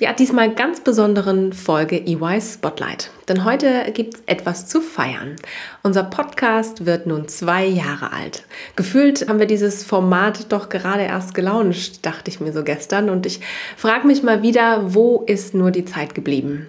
ja, diesmal ganz besonderen Folge EY Spotlight. Denn heute gibt es etwas zu feiern. Unser Podcast wird nun zwei Jahre alt. Gefühlt haben wir dieses Format doch gerade erst gelauncht, dachte ich mir so gestern. Und ich frage mich mal wieder, wo ist nur die Zeit geblieben?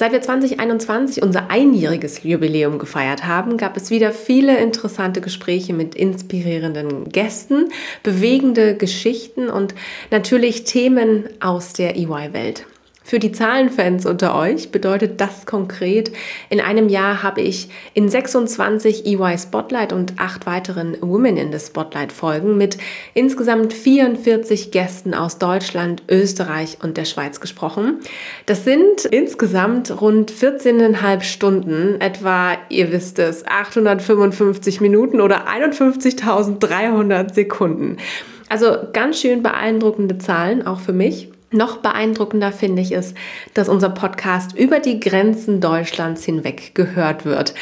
Seit wir 2021 unser einjähriges Jubiläum gefeiert haben, gab es wieder viele interessante Gespräche mit inspirierenden Gästen, bewegende Geschichten und natürlich Themen aus der EY-Welt. Für die Zahlenfans unter euch bedeutet das konkret, in einem Jahr habe ich in 26 EY Spotlight und acht weiteren Women in the Spotlight Folgen mit insgesamt 44 Gästen aus Deutschland, Österreich und der Schweiz gesprochen. Das sind insgesamt rund 14,5 Stunden, etwa, ihr wisst es, 855 Minuten oder 51.300 Sekunden. Also ganz schön beeindruckende Zahlen, auch für mich. Noch beeindruckender finde ich es, dass unser Podcast über die Grenzen Deutschlands hinweg gehört wird.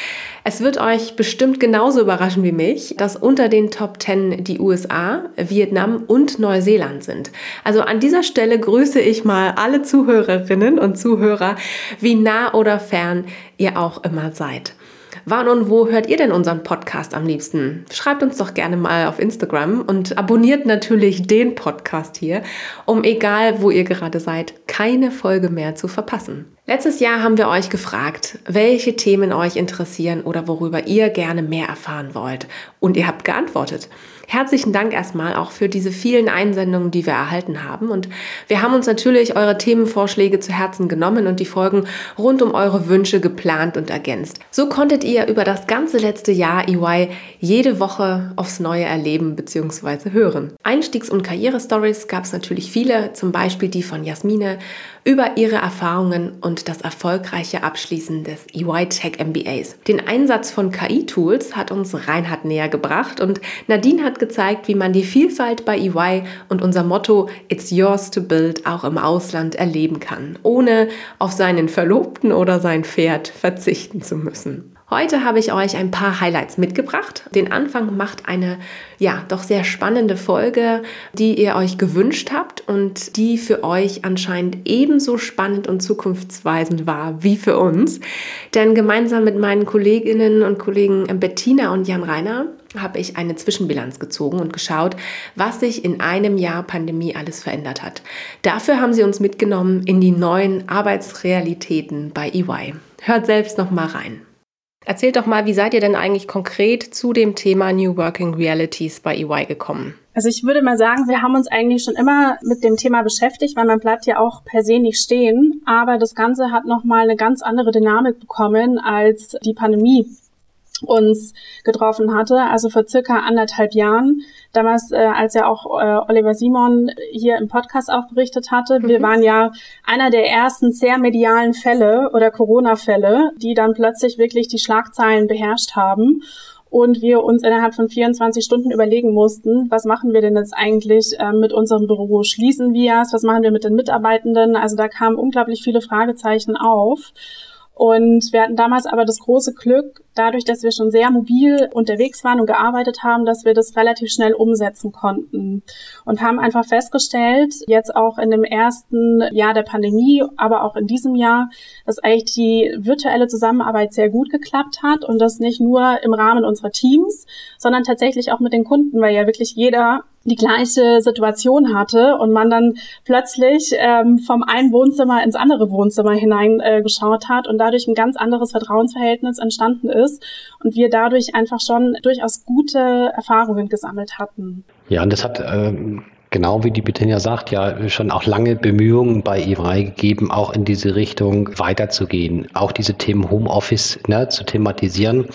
Es wird euch bestimmt genauso überraschen wie mich, dass unter den Top 10 die USA, Vietnam und Neuseeland sind. Also an dieser Stelle grüße ich mal alle Zuhörerinnen und Zuhörer, wie nah oder fern ihr auch immer seid. Wann und wo hört ihr denn unseren Podcast am liebsten? Schreibt uns doch gerne mal auf Instagram und abonniert natürlich den Podcast hier, um egal wo ihr gerade seid, keine Folge mehr zu verpassen. Letztes Jahr haben wir euch gefragt, welche Themen euch interessieren oder worüber ihr gerne mehr erfahren wollt. Und ihr habt geantwortet. Herzlichen Dank erstmal auch für diese vielen Einsendungen, die wir erhalten haben. Und wir haben uns natürlich eure Themenvorschläge zu Herzen genommen und die Folgen rund um eure Wünsche geplant und ergänzt. So konntet ihr über das ganze letzte Jahr EY jede Woche aufs Neue erleben bzw. hören. Einstiegs- und Karrierestories gab es natürlich viele, zum Beispiel die von Jasmine über ihre Erfahrungen und das erfolgreiche Abschließen des EY Tech MBAs. Den Einsatz von KI-Tools hat uns Reinhard näher gebracht und Nadine hat gezeigt, wie man die Vielfalt bei EY und unser Motto It's yours to build auch im Ausland erleben kann, ohne auf seinen Verlobten oder sein Pferd verzichten zu müssen. Heute habe ich euch ein paar Highlights mitgebracht. Den Anfang macht eine, ja, doch sehr spannende Folge, die ihr euch gewünscht habt und die für euch anscheinend ebenso spannend und zukunftsweisend war wie für uns. Denn gemeinsam mit meinen Kolleginnen und Kollegen Bettina und Jan Reiner habe ich eine Zwischenbilanz gezogen und geschaut, was sich in einem Jahr Pandemie alles verändert hat. Dafür haben sie uns mitgenommen in die neuen Arbeitsrealitäten bei EY. Hört selbst noch mal rein. Erzählt doch mal, wie seid ihr denn eigentlich konkret zu dem Thema New Working Realities bei EY gekommen? Also ich würde mal sagen, wir haben uns eigentlich schon immer mit dem Thema beschäftigt, weil man bleibt ja auch per se nicht stehen. Aber das Ganze hat nochmal eine ganz andere Dynamik bekommen, als die Pandemie uns getroffen hatte, also vor circa anderthalb Jahren. Damals, äh, als ja auch äh, Oliver Simon hier im Podcast auch berichtet hatte. Mhm. Wir waren ja einer der ersten sehr medialen Fälle oder Corona-Fälle, die dann plötzlich wirklich die Schlagzeilen beherrscht haben und wir uns innerhalb von 24 Stunden überlegen mussten, was machen wir denn jetzt eigentlich äh, mit unserem Büro? Schließen wir es? Was machen wir mit den Mitarbeitenden? Also da kamen unglaublich viele Fragezeichen auf. Und wir hatten damals aber das große Glück, dadurch, dass wir schon sehr mobil unterwegs waren und gearbeitet haben, dass wir das relativ schnell umsetzen konnten. Und haben einfach festgestellt, jetzt auch in dem ersten Jahr der Pandemie, aber auch in diesem Jahr, dass eigentlich die virtuelle Zusammenarbeit sehr gut geklappt hat und das nicht nur im Rahmen unserer Teams, sondern tatsächlich auch mit den Kunden, weil ja wirklich jeder die gleiche Situation hatte und man dann plötzlich ähm, vom einen Wohnzimmer ins andere Wohnzimmer hineingeschaut äh, hat und dadurch ein ganz anderes Vertrauensverhältnis entstanden ist und wir dadurch einfach schon durchaus gute Erfahrungen gesammelt hatten. Ja, und das hat ähm genau wie die Bettina sagt, ja schon auch lange Bemühungen bei EY gegeben, auch in diese Richtung weiterzugehen, auch diese Themen Homeoffice ne, zu thematisieren.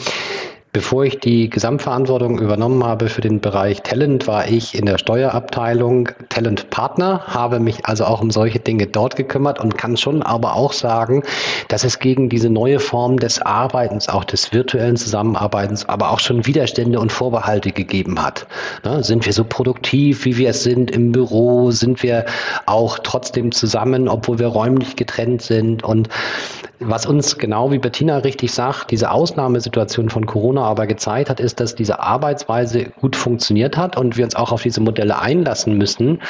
Bevor ich die Gesamtverantwortung übernommen habe für den Bereich Talent, war ich in der Steuerabteilung Talent Partner, habe mich also auch um solche Dinge dort gekümmert und kann schon aber auch sagen, dass es gegen diese neue Form des Arbeitens, auch des virtuellen Zusammenarbeitens, aber auch schon Widerstände und Vorbehalte gegeben hat. Ne? Sind wir so produktiv, wie wir es sind im Büro? Sind wir auch trotzdem zusammen, obwohl wir räumlich getrennt sind? Und was uns genau wie Bettina richtig sagt, diese Ausnahmesituation von Corona aber gezeigt hat, ist, dass diese Arbeitsweise gut funktioniert hat und wir uns auch auf diese Modelle einlassen müssen.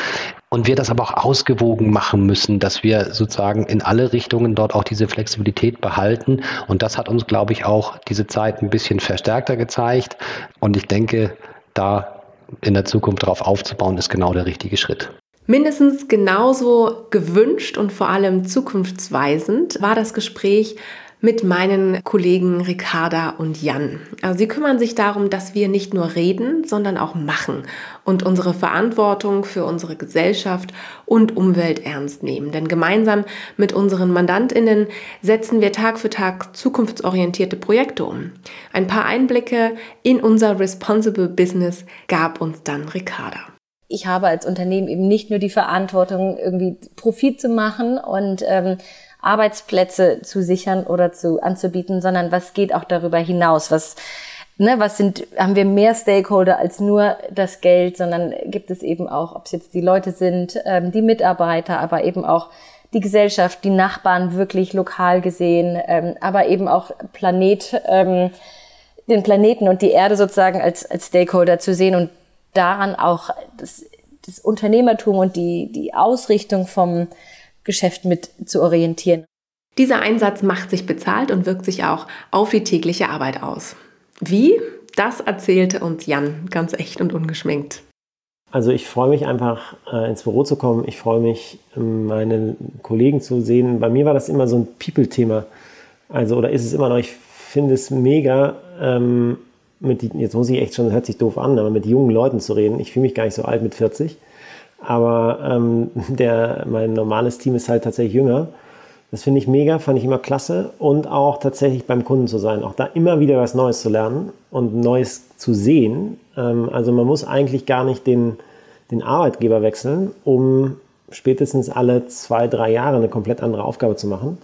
Und wir das aber auch ausgewogen machen müssen, dass wir sozusagen in alle Richtungen dort auch diese Flexibilität behalten. Und das hat uns, glaube ich, auch diese Zeit ein bisschen verstärkter gezeigt. Und ich denke, da in der Zukunft darauf aufzubauen, ist genau der richtige Schritt. Mindestens genauso gewünscht und vor allem zukunftsweisend war das Gespräch mit meinen Kollegen Ricarda und Jan. Also sie kümmern sich darum, dass wir nicht nur reden, sondern auch machen und unsere Verantwortung für unsere Gesellschaft und Umwelt ernst nehmen. Denn gemeinsam mit unseren Mandantinnen setzen wir Tag für Tag zukunftsorientierte Projekte um. Ein paar Einblicke in unser Responsible Business gab uns dann Ricarda ich habe als Unternehmen eben nicht nur die Verantwortung, irgendwie Profit zu machen und ähm, Arbeitsplätze zu sichern oder zu anzubieten, sondern was geht auch darüber hinaus? Was ne, was sind, haben wir mehr Stakeholder als nur das Geld, sondern gibt es eben auch, ob es jetzt die Leute sind, ähm, die Mitarbeiter, aber eben auch die Gesellschaft, die Nachbarn wirklich lokal gesehen, ähm, aber eben auch Planet, ähm, den Planeten und die Erde sozusagen als, als Stakeholder zu sehen und daran auch das, das Unternehmertum und die, die Ausrichtung vom Geschäft mit zu orientieren. Dieser Einsatz macht sich bezahlt und wirkt sich auch auf die tägliche Arbeit aus. Wie? Das erzählte uns Jan ganz echt und ungeschminkt. Also ich freue mich einfach äh, ins Büro zu kommen. Ich freue mich, meine Kollegen zu sehen. Bei mir war das immer so ein People-Thema. Also oder ist es immer noch, ich finde es mega, ähm, mit die, jetzt muss ich echt schon, das hört sich doof an, aber mit jungen Leuten zu reden. Ich fühle mich gar nicht so alt mit 40. Aber ähm, der, mein normales Team ist halt tatsächlich jünger. Das finde ich mega, fand ich immer klasse. Und auch tatsächlich beim Kunden zu sein, auch da immer wieder was Neues zu lernen und Neues zu sehen. Ähm, also man muss eigentlich gar nicht den, den Arbeitgeber wechseln, um spätestens alle zwei, drei Jahre eine komplett andere Aufgabe zu machen.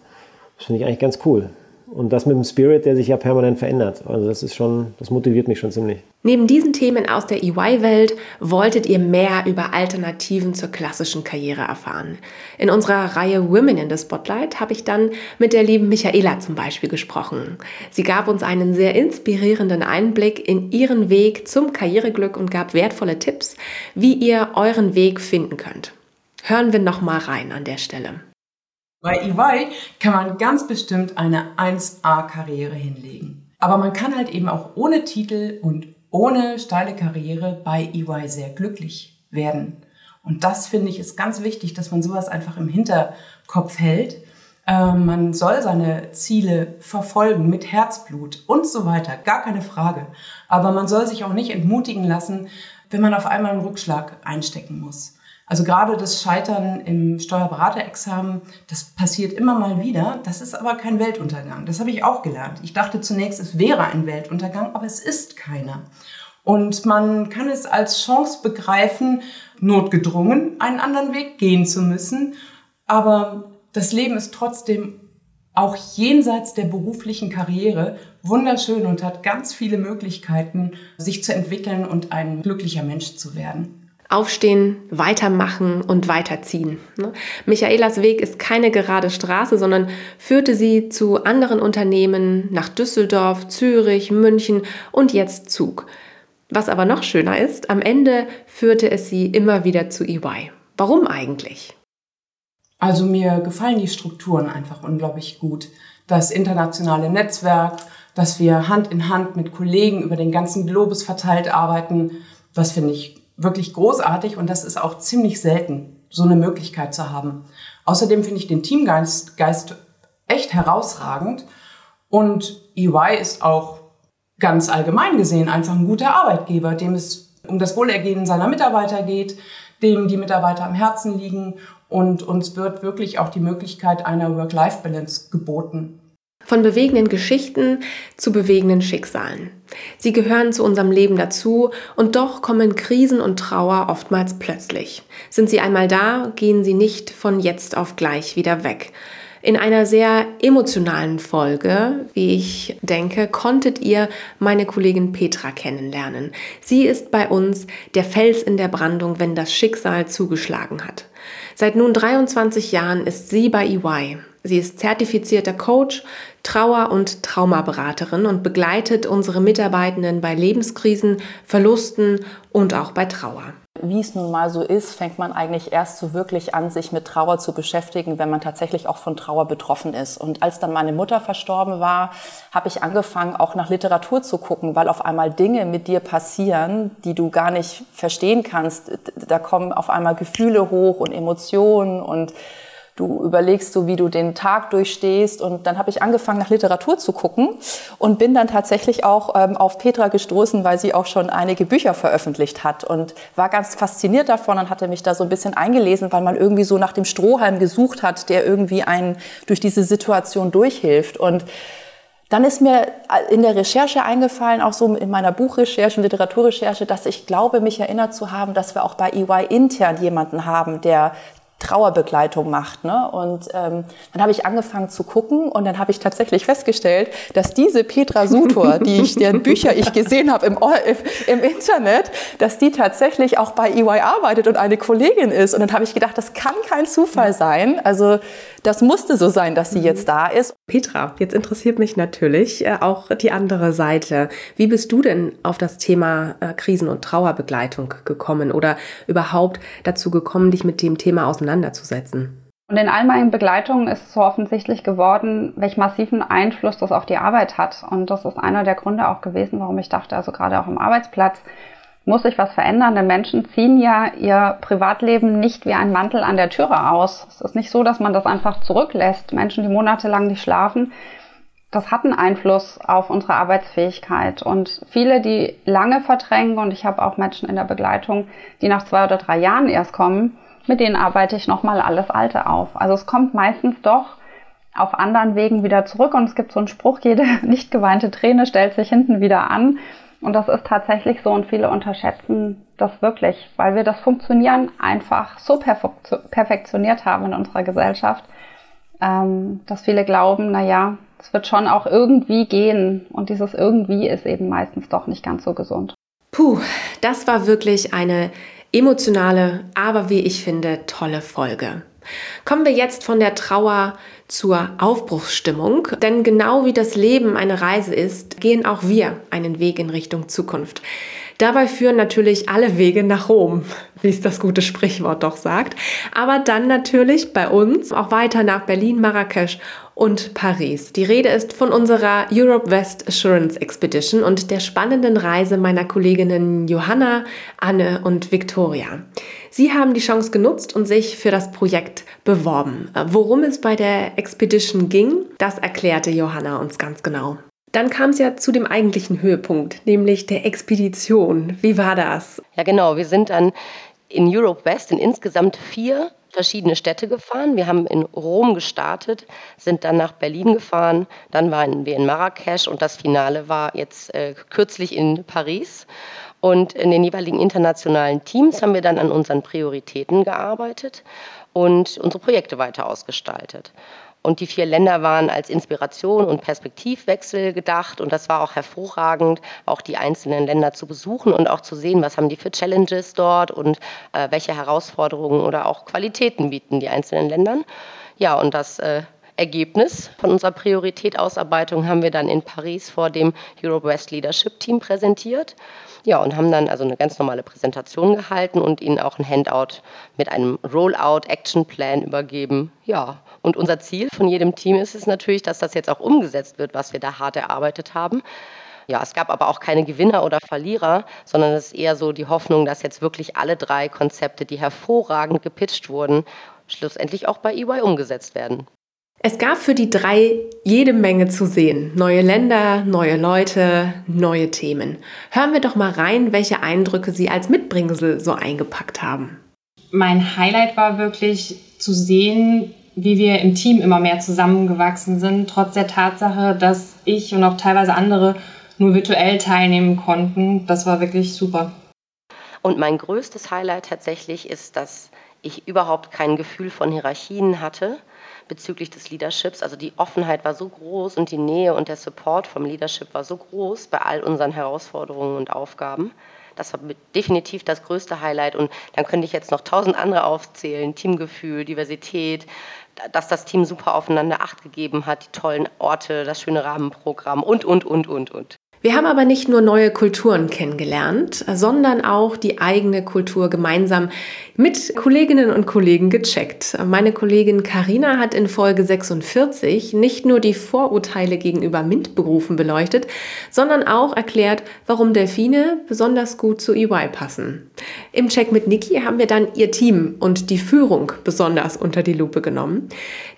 Das finde ich eigentlich ganz cool. Und das mit dem Spirit, der sich ja permanent verändert. Also das ist schon, das motiviert mich schon ziemlich. Neben diesen Themen aus der EY-Welt wolltet ihr mehr über Alternativen zur klassischen Karriere erfahren. In unserer Reihe Women in the Spotlight habe ich dann mit der lieben Michaela zum Beispiel gesprochen. Sie gab uns einen sehr inspirierenden Einblick in ihren Weg zum Karriereglück und gab wertvolle Tipps, wie ihr euren Weg finden könnt. Hören wir noch mal rein an der Stelle. Bei EY kann man ganz bestimmt eine 1A-Karriere hinlegen. Aber man kann halt eben auch ohne Titel und ohne steile Karriere bei EY sehr glücklich werden. Und das finde ich ist ganz wichtig, dass man sowas einfach im Hinterkopf hält. Ähm, man soll seine Ziele verfolgen mit Herzblut und so weiter, gar keine Frage. Aber man soll sich auch nicht entmutigen lassen, wenn man auf einmal einen Rückschlag einstecken muss. Also gerade das Scheitern im Steuerberaterexamen, das passiert immer mal wieder. Das ist aber kein Weltuntergang. Das habe ich auch gelernt. Ich dachte zunächst, es wäre ein Weltuntergang, aber es ist keiner. Und man kann es als Chance begreifen, notgedrungen einen anderen Weg gehen zu müssen. Aber das Leben ist trotzdem auch jenseits der beruflichen Karriere wunderschön und hat ganz viele Möglichkeiten, sich zu entwickeln und ein glücklicher Mensch zu werden. Aufstehen, weitermachen und weiterziehen. Ne? Michaelas Weg ist keine gerade Straße, sondern führte sie zu anderen Unternehmen nach Düsseldorf, Zürich, München und jetzt Zug. Was aber noch schöner ist, am Ende führte es sie immer wieder zu EY. Warum eigentlich? Also mir gefallen die Strukturen einfach unglaublich gut. Das internationale Netzwerk, dass wir Hand in Hand mit Kollegen über den ganzen Globus verteilt arbeiten, das finde ich wirklich großartig und das ist auch ziemlich selten, so eine Möglichkeit zu haben. Außerdem finde ich den Teamgeist Geist echt herausragend und EY ist auch ganz allgemein gesehen einfach ein guter Arbeitgeber, dem es um das Wohlergehen seiner Mitarbeiter geht, dem die Mitarbeiter am Herzen liegen und uns wird wirklich auch die Möglichkeit einer Work-Life-Balance geboten. Von bewegenden Geschichten zu bewegenden Schicksalen. Sie gehören zu unserem Leben dazu und doch kommen Krisen und Trauer oftmals plötzlich. Sind sie einmal da, gehen sie nicht von jetzt auf gleich wieder weg. In einer sehr emotionalen Folge, wie ich denke, konntet ihr meine Kollegin Petra kennenlernen. Sie ist bei uns der Fels in der Brandung, wenn das Schicksal zugeschlagen hat. Seit nun 23 Jahren ist sie bei EY. Sie ist zertifizierter Coach, Trauer- und Traumaberaterin und begleitet unsere Mitarbeitenden bei Lebenskrisen, Verlusten und auch bei Trauer. Wie es nun mal so ist, fängt man eigentlich erst so wirklich an, sich mit Trauer zu beschäftigen, wenn man tatsächlich auch von Trauer betroffen ist. Und als dann meine Mutter verstorben war, habe ich angefangen, auch nach Literatur zu gucken, weil auf einmal Dinge mit dir passieren, die du gar nicht verstehen kannst. Da kommen auf einmal Gefühle hoch und Emotionen und du überlegst so, wie du den Tag durchstehst. Und dann habe ich angefangen, nach Literatur zu gucken und bin dann tatsächlich auch ähm, auf Petra gestoßen, weil sie auch schon einige Bücher veröffentlicht hat und war ganz fasziniert davon und hatte mich da so ein bisschen eingelesen, weil man irgendwie so nach dem Strohhalm gesucht hat, der irgendwie einen durch diese Situation durchhilft. Und dann ist mir in der Recherche eingefallen, auch so in meiner Buchrecherche und Literaturrecherche, dass ich glaube, mich erinnert zu haben, dass wir auch bei EY intern jemanden haben, der Trauerbegleitung macht. Ne? Und ähm, dann habe ich angefangen zu gucken und dann habe ich tatsächlich festgestellt, dass diese Petra Sutor, die ich, deren Bücher ich gesehen habe im, im Internet, dass die tatsächlich auch bei EY arbeitet und eine Kollegin ist. Und dann habe ich gedacht, das kann kein Zufall sein. Also das musste so sein, dass sie jetzt da ist. Petra, jetzt interessiert mich natürlich äh, auch die andere Seite. Wie bist du denn auf das Thema äh, Krisen- und Trauerbegleitung gekommen oder überhaupt dazu gekommen, dich mit dem Thema auseinanderzusetzen? Und in all meinen Begleitungen ist so offensichtlich geworden, welch massiven Einfluss das auf die Arbeit hat. Und das ist einer der Gründe auch gewesen, warum ich dachte, also gerade auch im Arbeitsplatz, muss sich was verändern, denn Menschen ziehen ja ihr Privatleben nicht wie ein Mantel an der Türe aus. Es ist nicht so, dass man das einfach zurücklässt. Menschen, die monatelang nicht schlafen, das hat einen Einfluss auf unsere Arbeitsfähigkeit. Und viele, die lange verdrängen, und ich habe auch Menschen in der Begleitung, die nach zwei oder drei Jahren erst kommen, mit denen arbeite ich nochmal alles Alte auf. Also es kommt meistens doch auf anderen Wegen wieder zurück und es gibt so einen Spruch, jede nicht geweinte Träne stellt sich hinten wieder an. Und das ist tatsächlich so und viele unterschätzen das wirklich, weil wir das Funktionieren einfach so perfektioniert haben in unserer Gesellschaft, ähm, dass viele glauben, na ja, es wird schon auch irgendwie gehen. Und dieses irgendwie ist eben meistens doch nicht ganz so gesund. Puh, das war wirklich eine emotionale, aber wie ich finde, tolle Folge. Kommen wir jetzt von der Trauer zur Aufbruchsstimmung, denn genau wie das Leben eine Reise ist, gehen auch wir einen Weg in Richtung Zukunft. Dabei führen natürlich alle Wege nach Rom, wie es das gute Sprichwort doch sagt, aber dann natürlich bei uns auch weiter nach Berlin, Marrakesch und Paris. Die Rede ist von unserer Europe West Assurance Expedition und der spannenden Reise meiner Kolleginnen Johanna, Anne und Victoria. Sie haben die Chance genutzt und sich für das Projekt beworben. Worum es bei der Expedition ging, das erklärte Johanna uns ganz genau. Dann kam es ja zu dem eigentlichen Höhepunkt, nämlich der Expedition. Wie war das? Ja, genau. Wir sind dann in Europe West in insgesamt vier verschiedene Städte gefahren. Wir haben in Rom gestartet, sind dann nach Berlin gefahren, dann waren wir in Marrakesch und das Finale war jetzt äh, kürzlich in Paris. Und in den jeweiligen internationalen Teams haben wir dann an unseren Prioritäten gearbeitet und unsere Projekte weiter ausgestaltet. Und die vier Länder waren als Inspiration und Perspektivwechsel gedacht. Und das war auch hervorragend, auch die einzelnen Länder zu besuchen und auch zu sehen, was haben die für Challenges dort und äh, welche Herausforderungen oder auch Qualitäten bieten die einzelnen Ländern. Ja, und das äh, Ergebnis von unserer Prioritätausarbeitung haben wir dann in Paris vor dem Europe West Leadership Team präsentiert. Ja, und haben dann also eine ganz normale Präsentation gehalten und ihnen auch ein Handout mit einem Rollout Action Plan übergeben. Ja, und unser Ziel von jedem Team ist es natürlich, dass das jetzt auch umgesetzt wird, was wir da hart erarbeitet haben. Ja, es gab aber auch keine Gewinner oder Verlierer, sondern es ist eher so die Hoffnung, dass jetzt wirklich alle drei Konzepte, die hervorragend gepitcht wurden, schlussendlich auch bei EY umgesetzt werden. Es gab für die drei jede Menge zu sehen. Neue Länder, neue Leute, neue Themen. Hören wir doch mal rein, welche Eindrücke Sie als Mitbringsel so eingepackt haben. Mein Highlight war wirklich zu sehen, wie wir im Team immer mehr zusammengewachsen sind, trotz der Tatsache, dass ich und auch teilweise andere nur virtuell teilnehmen konnten. Das war wirklich super. Und mein größtes Highlight tatsächlich ist, dass ich überhaupt kein Gefühl von Hierarchien hatte bezüglich des Leaderships. Also die Offenheit war so groß und die Nähe und der Support vom Leadership war so groß bei all unseren Herausforderungen und Aufgaben. Das war definitiv das größte Highlight. Und dann könnte ich jetzt noch tausend andere aufzählen. Teamgefühl, Diversität, dass das Team super aufeinander Acht gegeben hat, die tollen Orte, das schöne Rahmenprogramm und, und, und, und, und. Wir haben aber nicht nur neue Kulturen kennengelernt, sondern auch die eigene Kultur gemeinsam mit Kolleginnen und Kollegen gecheckt. Meine Kollegin Karina hat in Folge 46 nicht nur die Vorurteile gegenüber MINT-Berufen beleuchtet, sondern auch erklärt, warum Delfine besonders gut zu EY passen. Im Check mit Niki haben wir dann ihr Team und die Führung besonders unter die Lupe genommen.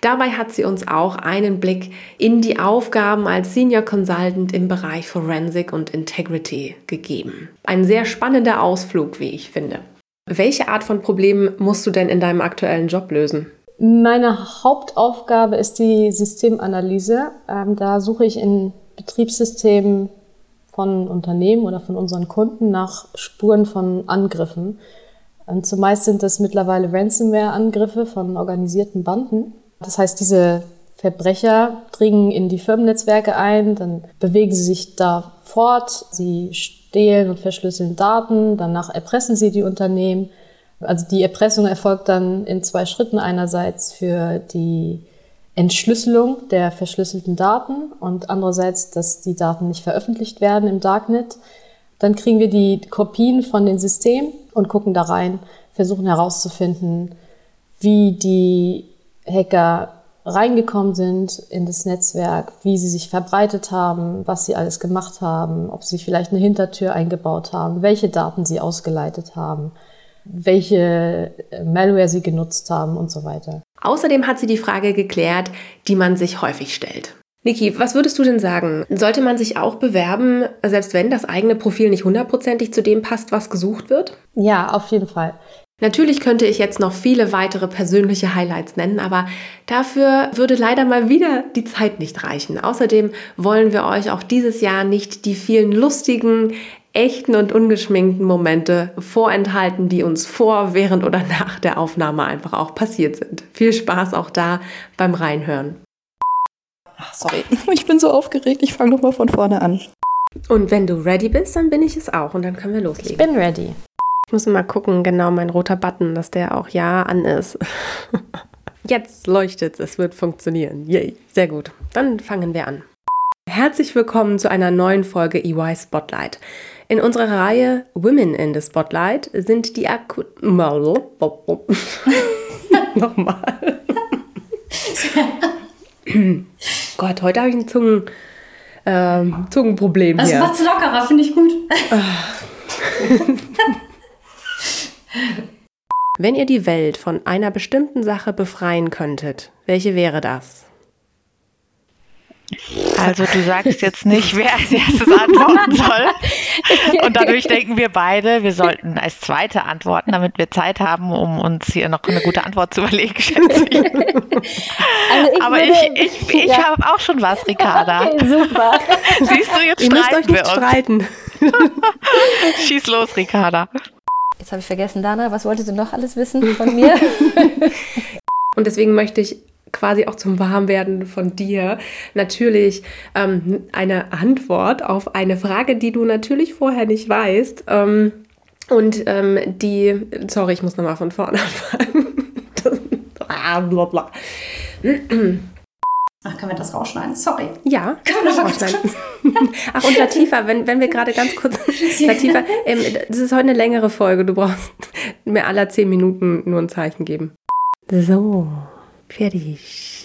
Dabei hat sie uns auch einen Blick in die Aufgaben als Senior Consultant im Bereich Forensic Forensic und Integrity gegeben. Ein sehr spannender Ausflug, wie ich finde. Welche Art von Problemen musst du denn in deinem aktuellen Job lösen? Meine Hauptaufgabe ist die Systemanalyse. Ähm, da suche ich in Betriebssystemen von Unternehmen oder von unseren Kunden nach Spuren von Angriffen. Und zumeist sind das mittlerweile Ransomware-Angriffe von organisierten Banden. Das heißt, diese Verbrecher dringen in die Firmennetzwerke ein, dann bewegen sie sich da fort, sie stehlen und verschlüsseln Daten, danach erpressen sie die Unternehmen. Also die Erpressung erfolgt dann in zwei Schritten. Einerseits für die Entschlüsselung der verschlüsselten Daten und andererseits, dass die Daten nicht veröffentlicht werden im Darknet. Dann kriegen wir die Kopien von den Systemen und gucken da rein, versuchen herauszufinden, wie die Hacker reingekommen sind in das Netzwerk, wie sie sich verbreitet haben, was sie alles gemacht haben, ob sie vielleicht eine Hintertür eingebaut haben, welche Daten sie ausgeleitet haben, welche äh, Malware sie genutzt haben und so weiter. Außerdem hat sie die Frage geklärt, die man sich häufig stellt. Niki, was würdest du denn sagen? Sollte man sich auch bewerben, selbst wenn das eigene Profil nicht hundertprozentig zu dem passt, was gesucht wird? Ja, auf jeden Fall. Natürlich könnte ich jetzt noch viele weitere persönliche Highlights nennen, aber dafür würde leider mal wieder die Zeit nicht reichen. Außerdem wollen wir euch auch dieses Jahr nicht die vielen lustigen, echten und ungeschminkten Momente vorenthalten, die uns vor, während oder nach der Aufnahme einfach auch passiert sind. Viel Spaß auch da beim Reinhören. Ach, sorry, ich bin so aufgeregt. Ich fange nochmal von vorne an. Und wenn du ready bist, dann bin ich es auch und dann können wir loslegen. Ich bin ready. Ich muss mal gucken, genau, mein roter Button, dass der auch ja an ist. Jetzt leuchtet es, es wird funktionieren. Yay, sehr gut. Dann fangen wir an. Herzlich willkommen zu einer neuen Folge EY Spotlight. In unserer Reihe Women in the Spotlight sind die Akku... Nochmal. Gott, heute habe ich ein Zungen, ähm, Zungenproblem das hier. Das macht's lockerer, finde ich gut. Wenn ihr die Welt von einer bestimmten Sache befreien könntet, welche wäre das? Also du sagst jetzt nicht, wer als erstes antworten soll. Und dadurch denken wir beide, wir sollten als Zweite antworten, damit wir Zeit haben, um uns hier noch eine gute Antwort zu überlegen, schätze ich. Also ich Aber würde, ich, ich, ich ja. habe auch schon was, Ricarda. Okay, super. Siehst du, jetzt Ihr müsst euch nicht streiten. Schieß los, Ricarda. Jetzt habe ich vergessen, Dana, was wolltest du noch alles wissen von mir? Und deswegen möchte ich quasi auch zum Warmwerden von dir natürlich ähm, eine Antwort auf eine Frage, die du natürlich vorher nicht weißt. Ähm, und ähm, die, sorry, ich muss nochmal von vorne anfangen. ah, bla bla. Ach, können wir das rausschneiden? Sorry. Ja, können wir das rausschneiden. Ach, und Latifa, wenn, wenn wir gerade ganz kurz. Latifa, ähm, das ist heute eine längere Folge. Du brauchst mir aller zehn Minuten nur ein Zeichen geben. So, fertig.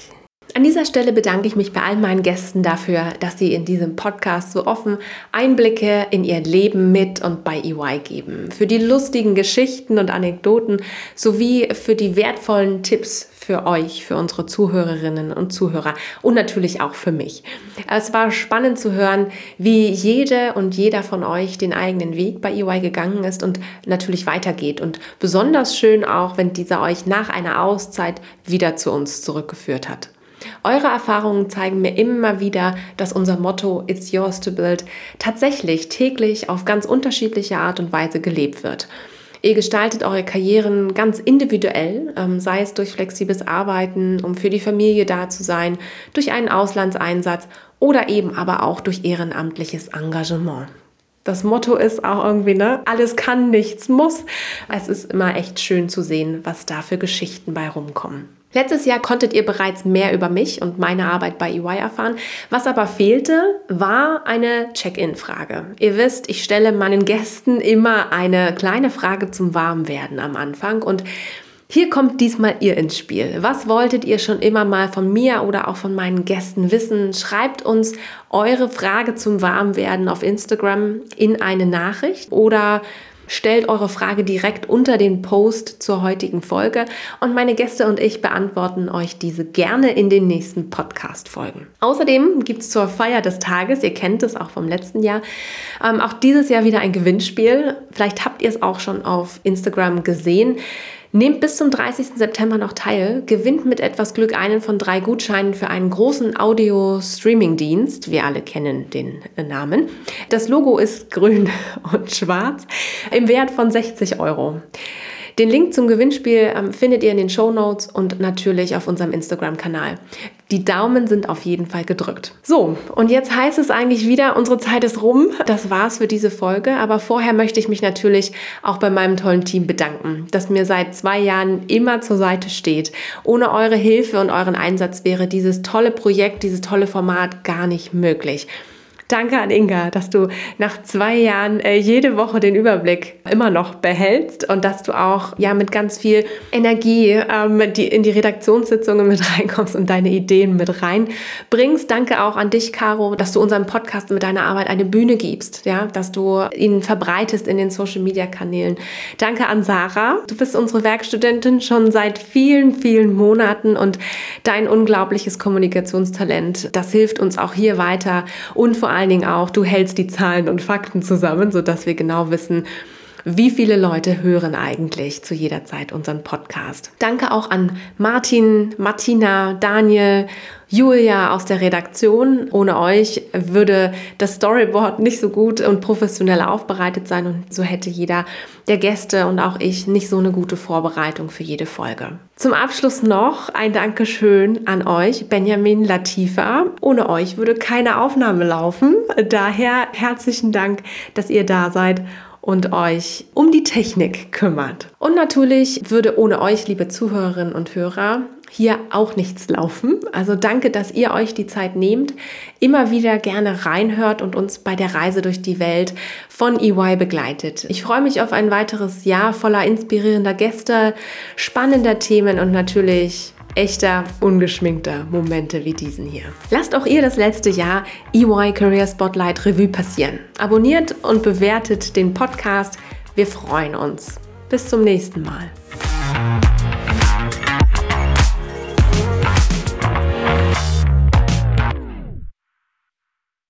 An dieser Stelle bedanke ich mich bei all meinen Gästen dafür, dass sie in diesem Podcast so offen Einblicke in ihr Leben mit und bei EY geben. Für die lustigen Geschichten und Anekdoten sowie für die wertvollen Tipps für euch, für unsere Zuhörerinnen und Zuhörer und natürlich auch für mich. Es war spannend zu hören, wie jede und jeder von euch den eigenen Weg bei EY gegangen ist und natürlich weitergeht. Und besonders schön auch, wenn dieser euch nach einer Auszeit wieder zu uns zurückgeführt hat. Eure Erfahrungen zeigen mir immer wieder, dass unser Motto It's yours to build tatsächlich täglich auf ganz unterschiedliche Art und Weise gelebt wird. Ihr gestaltet eure Karrieren ganz individuell, ähm, sei es durch flexibles Arbeiten, um für die Familie da zu sein, durch einen Auslandseinsatz oder eben aber auch durch ehrenamtliches Engagement. Das Motto ist auch irgendwie, ne? Alles kann, nichts muss. Es ist immer echt schön zu sehen, was da für Geschichten bei rumkommen. Letztes Jahr konntet ihr bereits mehr über mich und meine Arbeit bei EY erfahren. Was aber fehlte, war eine Check-in-Frage. Ihr wisst, ich stelle meinen Gästen immer eine kleine Frage zum Warmwerden am Anfang und hier kommt diesmal ihr ins Spiel. Was wolltet ihr schon immer mal von mir oder auch von meinen Gästen wissen? Schreibt uns eure Frage zum Warmwerden auf Instagram in eine Nachricht oder Stellt eure Frage direkt unter den Post zur heutigen Folge und meine Gäste und ich beantworten euch diese gerne in den nächsten Podcast-Folgen. Außerdem gibt es zur Feier des Tages, ihr kennt es auch vom letzten Jahr, ähm, auch dieses Jahr wieder ein Gewinnspiel. Vielleicht habt ihr es auch schon auf Instagram gesehen. Nehmt bis zum 30. September noch teil, gewinnt mit etwas Glück einen von drei Gutscheinen für einen großen Audio-Streaming-Dienst. Wir alle kennen den Namen. Das Logo ist grün und schwarz im Wert von 60 Euro. Den Link zum Gewinnspiel ähm, findet ihr in den Show Notes und natürlich auf unserem Instagram-Kanal. Die Daumen sind auf jeden Fall gedrückt. So, und jetzt heißt es eigentlich wieder, unsere Zeit ist rum. Das war's für diese Folge. Aber vorher möchte ich mich natürlich auch bei meinem tollen Team bedanken, das mir seit zwei Jahren immer zur Seite steht. Ohne eure Hilfe und euren Einsatz wäre dieses tolle Projekt, dieses tolle Format gar nicht möglich. Danke an Inga, dass du nach zwei Jahren äh, jede Woche den Überblick immer noch behältst und dass du auch ja mit ganz viel Energie ähm, die, in die Redaktionssitzungen mit reinkommst und deine Ideen mit reinbringst. Danke auch an dich, Caro, dass du unserem Podcast mit deiner Arbeit eine Bühne gibst, ja, dass du ihn verbreitest in den Social Media Kanälen. Danke an Sarah. Du bist unsere Werkstudentin schon seit vielen, vielen Monaten und dein unglaubliches Kommunikationstalent, das hilft uns auch hier weiter und vor allem allen Dingen auch, du hältst die Zahlen und Fakten zusammen, sodass wir genau wissen, wie viele Leute hören eigentlich zu jeder Zeit unseren Podcast. Danke auch an Martin, Martina, Daniel, Julia aus der Redaktion. Ohne euch würde das Storyboard nicht so gut und professionell aufbereitet sein und so hätte jeder der Gäste und auch ich nicht so eine gute Vorbereitung für jede Folge. Zum Abschluss noch ein Dankeschön an euch, Benjamin Latifa. Ohne euch würde keine Aufnahme laufen. Daher herzlichen Dank, dass ihr da seid und euch um die Technik kümmert. Und natürlich würde ohne euch, liebe Zuhörerinnen und Hörer, hier auch nichts laufen. Also danke, dass ihr euch die Zeit nehmt, immer wieder gerne reinhört und uns bei der Reise durch die Welt von EY begleitet. Ich freue mich auf ein weiteres Jahr voller inspirierender Gäste, spannender Themen und natürlich echter, ungeschminkter Momente wie diesen hier. Lasst auch ihr das letzte Jahr EY Career Spotlight Revue passieren. Abonniert und bewertet den Podcast. Wir freuen uns. Bis zum nächsten Mal.